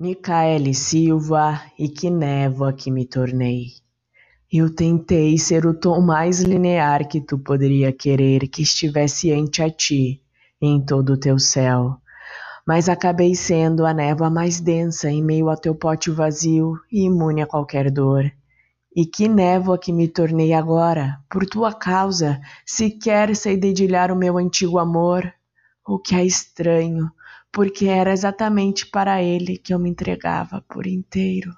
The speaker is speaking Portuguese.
Micaele Silva e que névoa que me tornei. Eu tentei ser o tom mais linear que tu poderia querer que estivesse ante a ti, em todo o teu céu. Mas acabei sendo a névoa mais densa em meio ao teu pote vazio e imune a qualquer dor. E que névoa que me tornei agora, por tua causa, sequer sei dedilhar o meu antigo amor. O que é estranho, porque era exatamente para ele que eu me entregava por inteiro.